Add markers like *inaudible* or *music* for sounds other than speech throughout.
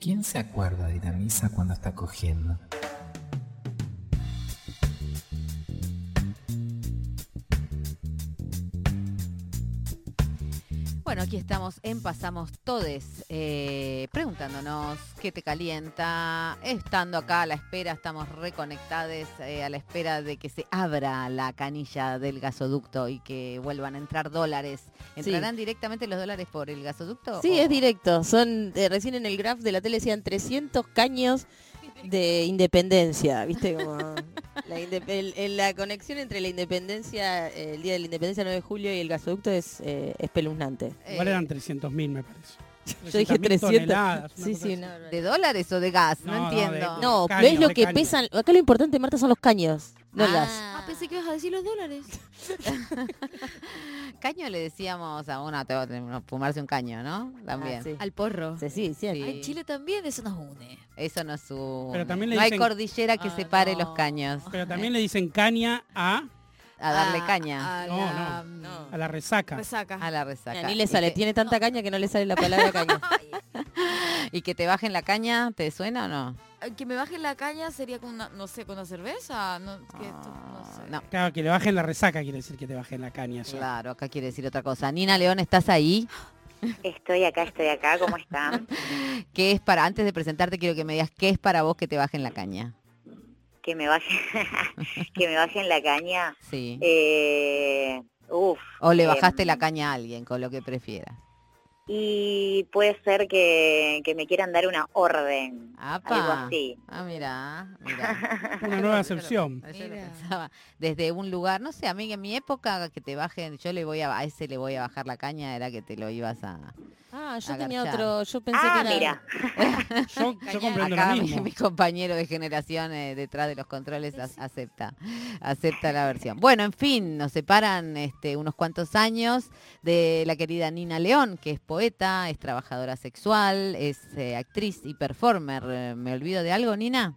¿Quién se acuerda de la misa cuando está cogiendo? Bueno, aquí estamos en Pasamos Todes, eh, preguntándonos qué te calienta, estando acá a la espera, estamos reconectados eh, a la espera de que se abra la canilla del gasoducto y que vuelvan a entrar dólares. ¿Entrarán directamente los dólares por el gasoducto? Sí, o- es directo. Son eh, recién en el graph de la tele decían 300 caños de independencia, ¿viste? Como la, indep- el- el- la conexión entre la independencia, eh, el día de la independencia 9 de julio y el gasoducto es eh, espeluznante. Igual Eh, eran 300.000, me parece. Yo dije 300.000 300. toneladas, una Sí, sí, no. ¿De dólares o de gas? No, entiendo. No, Caños, es lo que caños. pesan. Acá lo importante, Marta, son los caños, no el Ah. gas. Ah, pensé que ibas a decir los dólares. *laughs* Caño le decíamos a va a fumarse un caño, ¿no? También. Ah, sí. Al porro. Sí, sí, sí. Sí. En Chile también eso nos une. Eso no es su... Pero también le no hay dicen- cordillera que Ah, separe no. los caños. Pero también le dicen caña a, A darle Ah, caña. A No, la, no, mm, a la resaca. resaca. A la resaca. Ni le sale, tiene tanta caña que no le sale la palabra caña. *laughs* Y que te bajen la caña, ¿te suena o no? Eh, Que me bajen la caña sería con una, no sé, con una cerveza. No, que esto- no sé. Ah, no. Claro, que le bajen la resaca quiere decir que te bajen la caña ya. Claro, acá quiere decir otra cosa. Nina León, ¿estás ahí? Estoy acá, estoy acá, ¿cómo están? *laughs* ¿Qué es para, antes de presentarte, quiero que me digas qué es para vos que te bajen la caña? Que me bajen, *laughs* que me bajen la caña. Sí. Eh, uf. o le em, bajaste la caña a alguien, con lo que prefieras. Y puede ser que, que me quieran dar una orden, algo ¡Apa! así. Ah, mira, mira. *laughs* Una nueva acepción. Lo pensaba. Desde un lugar, no sé, a mí en mi época que te bajen, yo le voy a, a ese le voy a bajar la caña, era que te lo ibas a... Ah, yo tenía otro, yo pensé Ah, que era... mira. *laughs* Yo, yo comprendo Acá lo mi, mismo. mi compañero de generación eh, detrás de los controles ac- acepta, acepta la versión. Bueno, en fin, nos separan este, unos cuantos años de la querida Nina León, que es poeta, es trabajadora sexual, es eh, actriz y performer. ¿Me olvido de algo, Nina?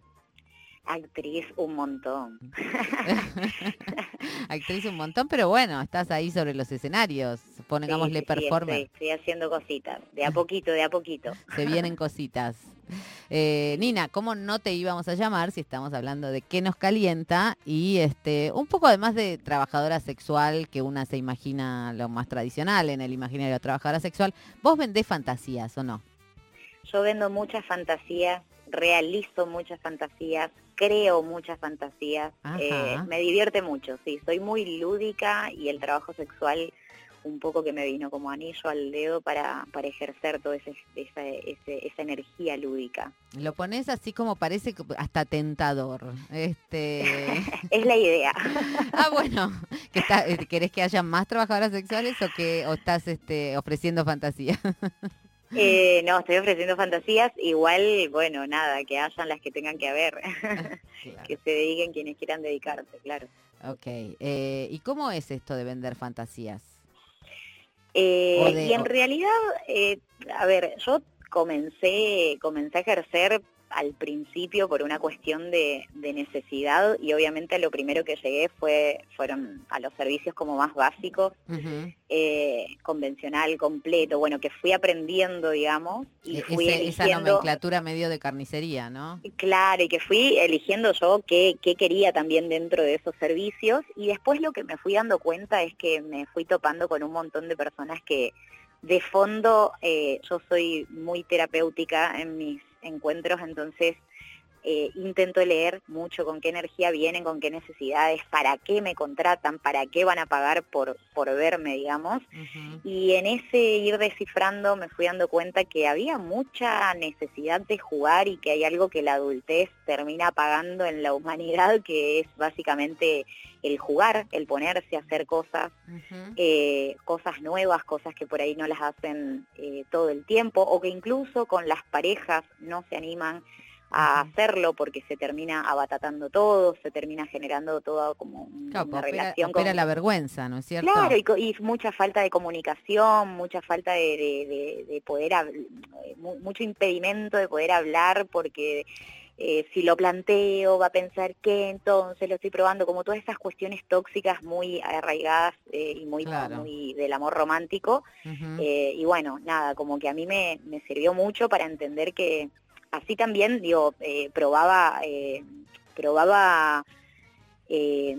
Actriz, un montón. *laughs* actriz un montón, pero bueno, estás ahí sobre los escenarios, pongámosle Sí, sí, sí, performer. estoy, estoy haciendo cositas, de a poquito, de a poquito. Se vienen cositas. Eh, Nina, ¿cómo no te íbamos a llamar si estamos hablando de qué nos calienta y este un poco además de trabajadora sexual que una se imagina lo más tradicional en el imaginario de trabajadora sexual, vos vendés fantasías o no? Yo vendo muchas fantasías, realizo muchas fantasías, creo muchas fantasías, eh, me divierte mucho, sí, soy muy lúdica y el trabajo sexual un poco que me vino como anillo al dedo para, para ejercer toda ese, esa, esa energía lúdica. Lo pones así como parece hasta tentador. Este, *laughs* Es la idea. *laughs* ah, bueno, que está- eh, ¿querés que haya más trabajadoras sexuales o que o estás este, ofreciendo fantasía? *laughs* Eh, no, estoy ofreciendo fantasías, igual, bueno, nada, que hayan las que tengan que haber, *laughs* *laughs* que se dediquen quienes quieran dedicarse, claro. Ok, eh, ¿y cómo es esto de vender fantasías? Eh, de- y en o- realidad, eh, a ver, yo comencé, comencé a ejercer al principio por una cuestión de, de necesidad y obviamente lo primero que llegué fue fueron a los servicios como más básicos, eh, convencional, completo, bueno, que fui aprendiendo, digamos, y E- fui ese- esa eligiendo... nomenclatura medio de carnicería, ¿no? Claro, y que fui eligiendo yo qué, qué quería también dentro de esos servicios y después lo que me fui dando cuenta es que me fui topando con un montón de personas que de fondo eh, yo soy muy terapéutica en mis encuentros, entonces eh, intento leer mucho con qué energía vienen, con qué necesidades, para qué me contratan, para qué van a pagar por, por verme, digamos. Y en ese ir descifrando me fui dando cuenta que había mucha necesidad de jugar y que hay algo que la adultez termina apagando en la humanidad, que es básicamente el jugar, el ponerse a hacer cosas, eh, cosas nuevas, cosas que por ahí no las hacen eh, todo el tiempo, o que incluso con las parejas no se animan a hacerlo porque se termina abatatando todo, se termina generando toda como Claro, una opera, relación opera con, la vergüenza, ¿no es cierto? Claro, y, y mucha falta de comunicación, mucha falta de, de- de- de poder, eh, mu- mucho impedimento de poder hablar porque eh, si lo planteo va a pensar que entonces lo estoy probando, como todas esas cuestiones tóxicas muy arraigadas eh, y muy, Claro. muy del amor romántico. Eh, y bueno, nada, como que a mí me, me sirvió mucho para entender que así también, digo, eh, probaba, eh, probaba eh,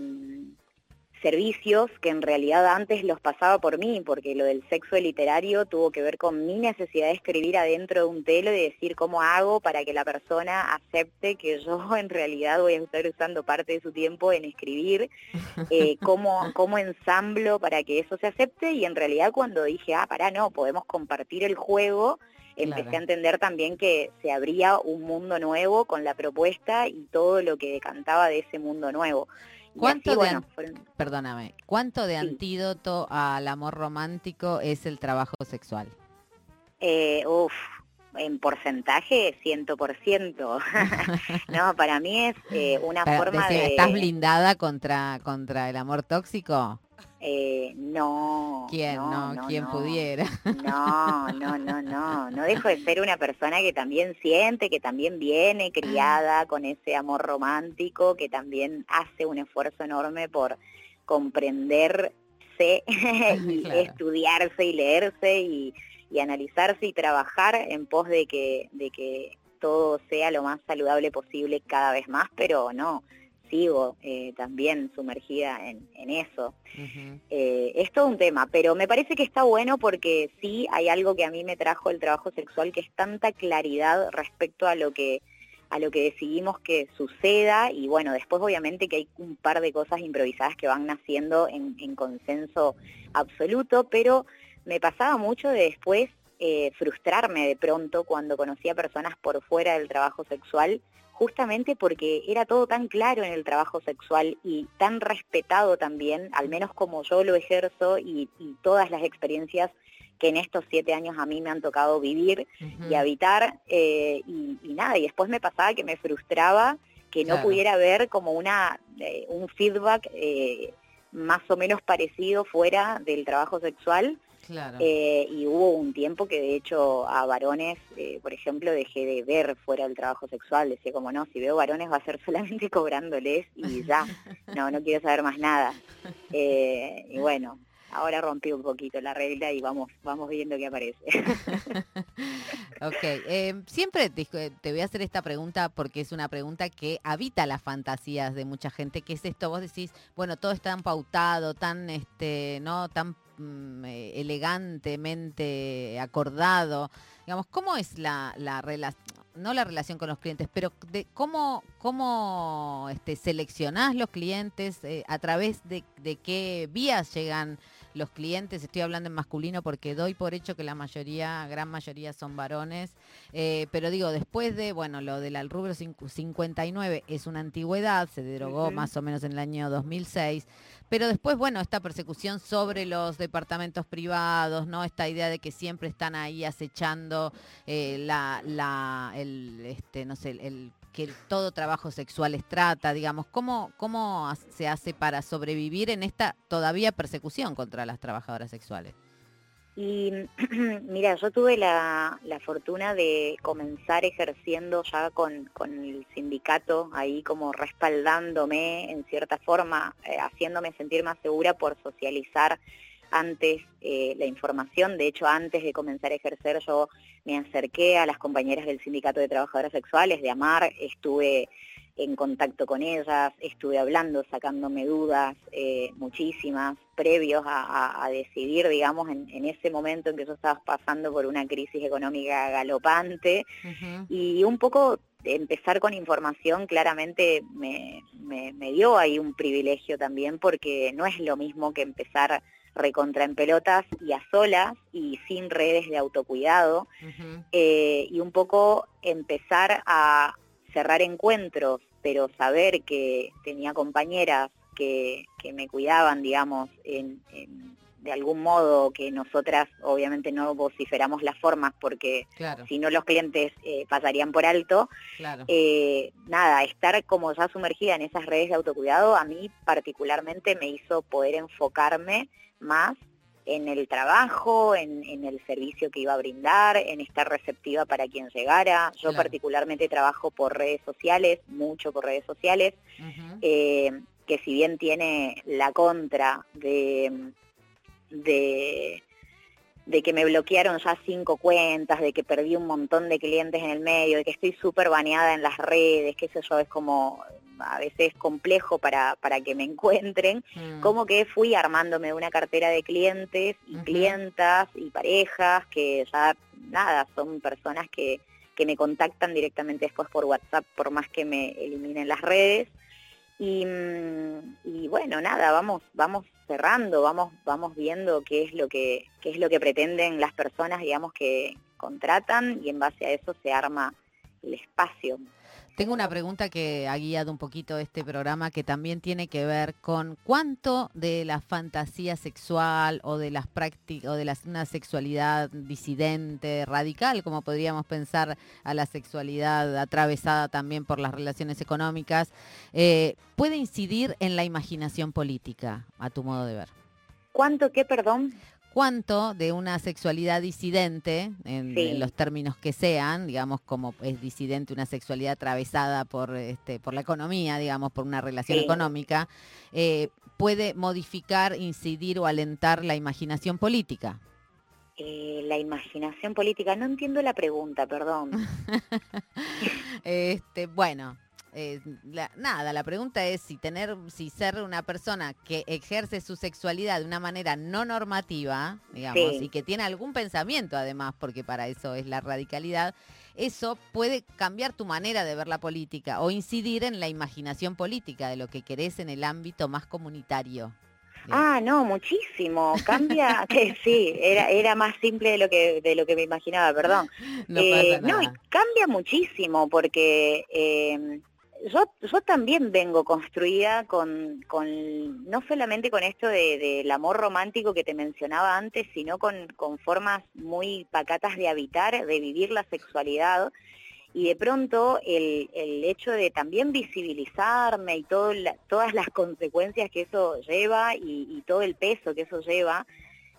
servicios que en realidad antes los pasaba por mí, porque lo del sexo literario tuvo que ver con mi necesidad de escribir adentro de un telo y decir cómo hago para que la persona acepte que yo *laughs* en realidad voy a estar usando parte de su tiempo en escribir, eh, *laughs* cómo, cómo ensamblo para que eso se acepte. Y en realidad cuando dije, ah, pará, no, podemos compartir el juego, empecé Claro. a entender también que se abría un mundo nuevo con la propuesta y todo lo que decantaba de ese mundo nuevo. ¿Cuánto así, de bueno, fueron- Perdóname, ¿cuánto de Sí. antídoto al amor romántico es el trabajo sexual? Eh, uf, en porcentaje, 100%. *laughs* no, para mí es eh, una forma de... ¿Estás blindada contra, contra el amor tóxico? Eh, no. ¿Quién? No, ¿quién no. pudiera? No, no, no, no. No dejo de ser una persona que también siente, que también viene criada con ese amor romántico, que también hace un esfuerzo enorme por comprenderse *laughs* y *laughs* Claro. estudiarse y leerse y, y analizarse y trabajar en pos de que, de que todo sea lo más saludable posible cada vez más, pero no, sigo eh, también sumergida en, en eso. Eh, es todo un tema, pero me parece que está bueno porque sí hay algo que a mí me trajo el trabajo sexual, que es tanta claridad respecto a lo que a lo que decidimos que suceda y bueno, después obviamente que hay un par de cosas improvisadas que van naciendo en, en consenso absoluto, pero me pasaba mucho de después eh, frustrarme de pronto cuando conocía personas por fuera del trabajo sexual, justamente porque era todo tan claro en el trabajo sexual y tan respetado también, al menos como yo lo ejerzo y, y todas las experiencias que en estos siete años a mí me han tocado vivir y habitar eh, y, y nada, y después me pasaba que me frustraba que no Claro. pudiera ver como una eh, un feedback eh, más o menos parecido fuera del trabajo sexual Claro. eh, y hubo un tiempo que de hecho a varones, eh, por ejemplo, dejé de ver fuera del trabajo sexual, decía como no, si veo varones va a ser *laughs* solamente cobrándoles y ya, no, no quiero saber más nada. Eh, y bueno, ahora rompí un poquito la regla y vamos, vamos viendo qué aparece. *laughs* Ok, eh, siempre te, te voy a hacer esta pregunta porque es una pregunta que habita las fantasías de mucha gente, que es esto, vos decís, bueno, todo es tan pautado, tan, este, no, tan mm, eh, elegantemente acordado, digamos, ¿cómo es la, la relación? No la relación con los clientes, pero de cómo, cómo este, seleccionás los clientes, eh, a través de, de qué vías llegan los clientes, estoy hablando en masculino porque doy por hecho que la mayoría, gran mayoría son varones, eh, pero digo, después de, bueno, lo del rubro cincu- 59 es una antigüedad, se derogó más o menos en el año 2006, pero después, bueno, esta persecución sobre los departamentos privados, ¿no? Esta idea de que siempre están ahí acechando eh, la, la, el, este, no sé, el- que todo trabajo sexual es trata, digamos, ¿cómo, cómo se hace para sobrevivir en esta todavía persecución contra las trabajadoras sexuales? Y *clears throat* mira, yo tuve la, la fortuna de comenzar ejerciendo ya con, con el sindicato ahí como respaldándome en cierta forma, eh, haciéndome sentir más segura por socializar antes eh, la información. De hecho, antes de comenzar a ejercer yo me acerqué a las compañeras del sindicato de trabajadoras sexuales de AMAR, estuve en contacto con ellas, estuve hablando, sacándome dudas, eh, muchísimas, previos a, a- a decidir, digamos, en, en ese momento en que yo estaba pasando por una crisis económica galopante y un poco empezar con información claramente me, me- me dio ahí un privilegio también porque no es lo mismo que empezar recontra en pelotas y a solas y sin redes de autocuidado eh, y un poco empezar a cerrar encuentros, pero saber que tenía compañeras que, que me cuidaban, digamos, en, en- de algún modo que nosotras obviamente no vociferamos las formas porque Claro, si no los clientes eh, pasarían por alto. claro. Eh, nada, estar como ya sumergida en esas redes de autocuidado a mí particularmente me hizo poder enfocarme más en el trabajo, en, en el servicio que iba a brindar, en estar receptiva para quien llegara. Yo Claro. particularmente trabajo por redes sociales, mucho por redes sociales, eh, que si bien tiene la contra de, de de que me bloquearon ya cinco cuentas, de que perdí un montón de clientes en el medio, de que estoy súper baneada en las redes, que eso yo, es como a veces complejo para, para que me encuentren, Mm. como que fui armándome una cartera de clientes y clientas y parejas que ya, nada, son personas que, que me contactan directamente después por WhatsApp, por más que me eliminen las redes. Y, mm, y bueno, nada, vamos, vamos cerrando, vamos, vamos viendo qué es lo que, qué es lo que pretenden las personas, digamos, que contratan y en base a eso se arma el espacio. Tengo una pregunta que ha guiado un poquito este programa que también tiene que ver con cuánto de la fantasía sexual o de las prácticas o de las, una sexualidad disidente, radical, como podríamos pensar a la sexualidad atravesada también por las relaciones económicas, eh, puede incidir en la imaginación política, a tu modo de ver. ¿Cuánto qué, perdón? Cuánto de una sexualidad disidente, en, Sí. en los términos que sean, digamos, como es disidente una sexualidad atravesada por, este, por la economía, digamos, por una relación Sí. económica, eh, puede modificar, incidir o alentar la imaginación política. Eh, la imaginación política, no entiendo la pregunta, perdón. *laughs* Este, bueno, eh, la- nada, la pregunta es si tener, si ser una persona que ejerce su sexualidad de una manera no normativa, digamos, Sí. y que tiene algún pensamiento además, porque para eso es la radicalidad, eso puede cambiar tu manera de ver la política o incidir en la imaginación política de lo que querés en el ámbito más comunitario. Ah, no, muchísimo. Cambia, *laughs* que sí, era, era más simple de lo que de lo que me imaginaba, perdón. No Eh, no, y cambia muchísimo porque eh, yo, yo también vengo construida con, con no solamente con esto de- del amor romántico que te mencionaba antes, sino con, con formas muy pacatas de habitar, de vivir la sexualidad. Y de pronto el, el hecho de también visibilizarme y todo la- todas las consecuencias que eso lleva y, y todo el peso que eso lleva,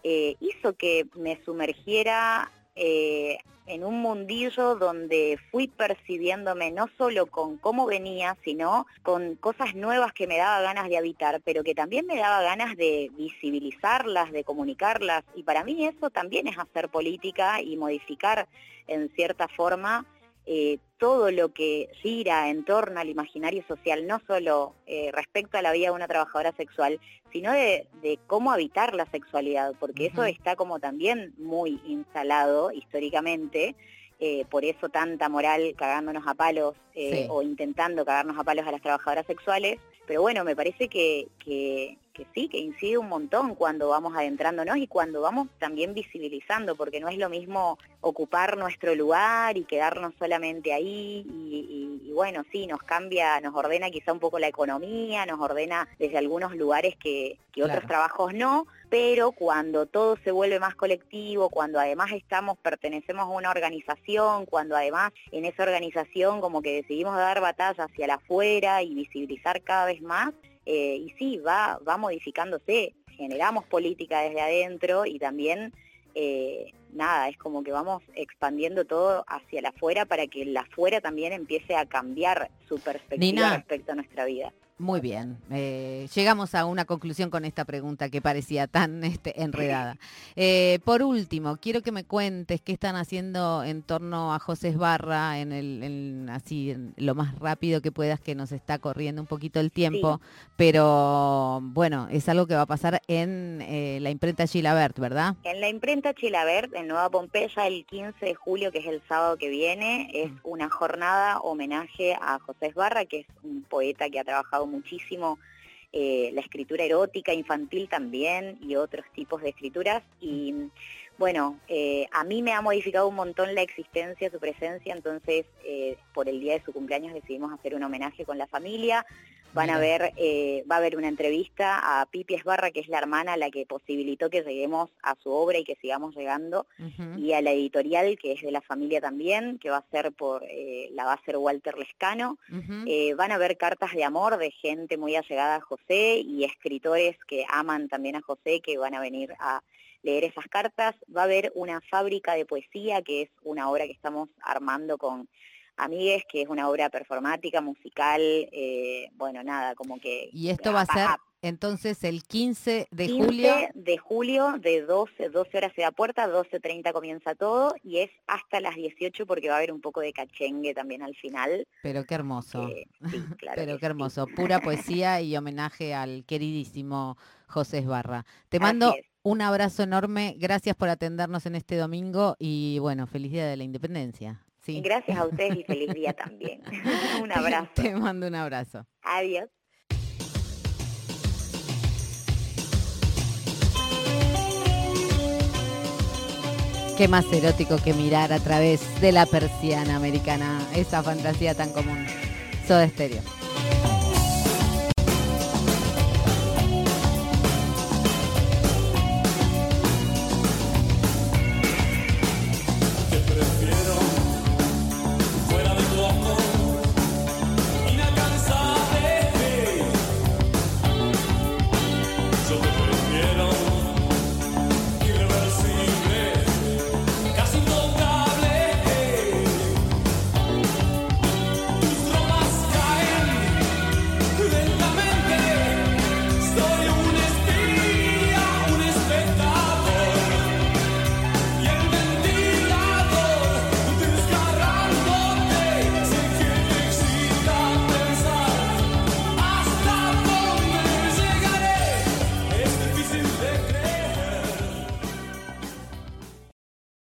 eh, hizo que me sumergiera eh, en un mundillo donde fui percibiéndome no solo con cómo venía, sino con cosas nuevas que me daba ganas de habitar, pero que también me daba ganas de visibilizarlas, de comunicarlas. Y para mí eso también es hacer política y modificar en cierta forma eh, todo lo que gira en torno al imaginario social, no solo eh, respecto a la vida de una trabajadora sexual, sino de, de cómo habitar la sexualidad, porque eso está como también muy instalado históricamente, eh, por eso tanta moral cagándonos a palos eh, Sí. o intentando cagarnos a palos a las trabajadoras sexuales, pero bueno, me parece que, que, que sí, que incide un montón cuando vamos adentrándonos y cuando vamos también visibilizando, porque no es lo mismo ocupar nuestro lugar y quedarnos solamente ahí y, y- y bueno, sí, nos cambia, nos ordena quizá un poco la economía, nos ordena desde algunos lugares que, que otros trabajos no, pero cuando todo se vuelve más colectivo, cuando además estamos, pertenecemos a una organización, cuando además en esa organización como que decidimos dar batalla hacia el afuera y visibilizar cada vez más, eh, y sí, va, va modificándose, generamos política desde adentro y también, eh, nada, es como que vamos expandiendo todo hacia el afuera para que el afuera también empiece a cambiar su perspectiva Nina. respecto a nuestra vida. Muy bien, eh, llegamos a una conclusión con esta pregunta que parecía tan este, enredada. Eh, por último, quiero que me cuentes qué están haciendo en torno a José Esbarra, en el, en- así en lo más rápido que puedas, que nos está corriendo un poquito el tiempo, pero bueno, es algo que va a pasar en eh, la imprenta Gilabert, ¿verdad? En la imprenta Chilabert, en Nueva Pompeya, el 15 de julio, que es el sábado que viene, es una jornada homenaje a José Esbarra, que es un poeta que ha trabajado muchísimo eh, la escritura erótica, infantil también, y otros tipos de escrituras. Y bueno, eh, a mí me ha modificado un montón la existencia, su presencia, entonces eh, por el día de su cumpleaños decidimos hacer un homenaje con la familia. Van a ver, eh, va a haber una entrevista a Pipi Esbarra, que es la hermana la que posibilitó que lleguemos a su obra y que sigamos llegando, y a la editorial, que es de la familia también, que va a ser por, eh, la va a hacer Walter Lescano. Eh, van a haber cartas de amor de gente muy allegada a José y escritores que aman también a José, que van a venir a leer esas cartas. Va a haber una fábrica de poesía, que es una obra que estamos armando con amigues, que es una obra performática, musical, eh, bueno, nada, como que... Y esto va a ser Entonces el 15 de 15 julio, de julio de 12, 12 horas se da puerta, 12.30 comienza todo y es hasta las 18 porque va a haber un poco de cachengue también al final. pero qué hermoso. Eh, sí, claro *laughs* Pero qué sí. hermoso, pura poesía y homenaje al queridísimo José Esbarra. Te mando es. Un abrazo enorme, gracias por atendernos en este domingo y bueno, feliz día de la independencia. Sí. Gracias a ustedes y feliz día *laughs* también. *laughs* un abrazo. Te mando un abrazo. Adiós. Qué más erótico que mirar a través de la persiana americana, esa fantasía tan común. Soda Stereo.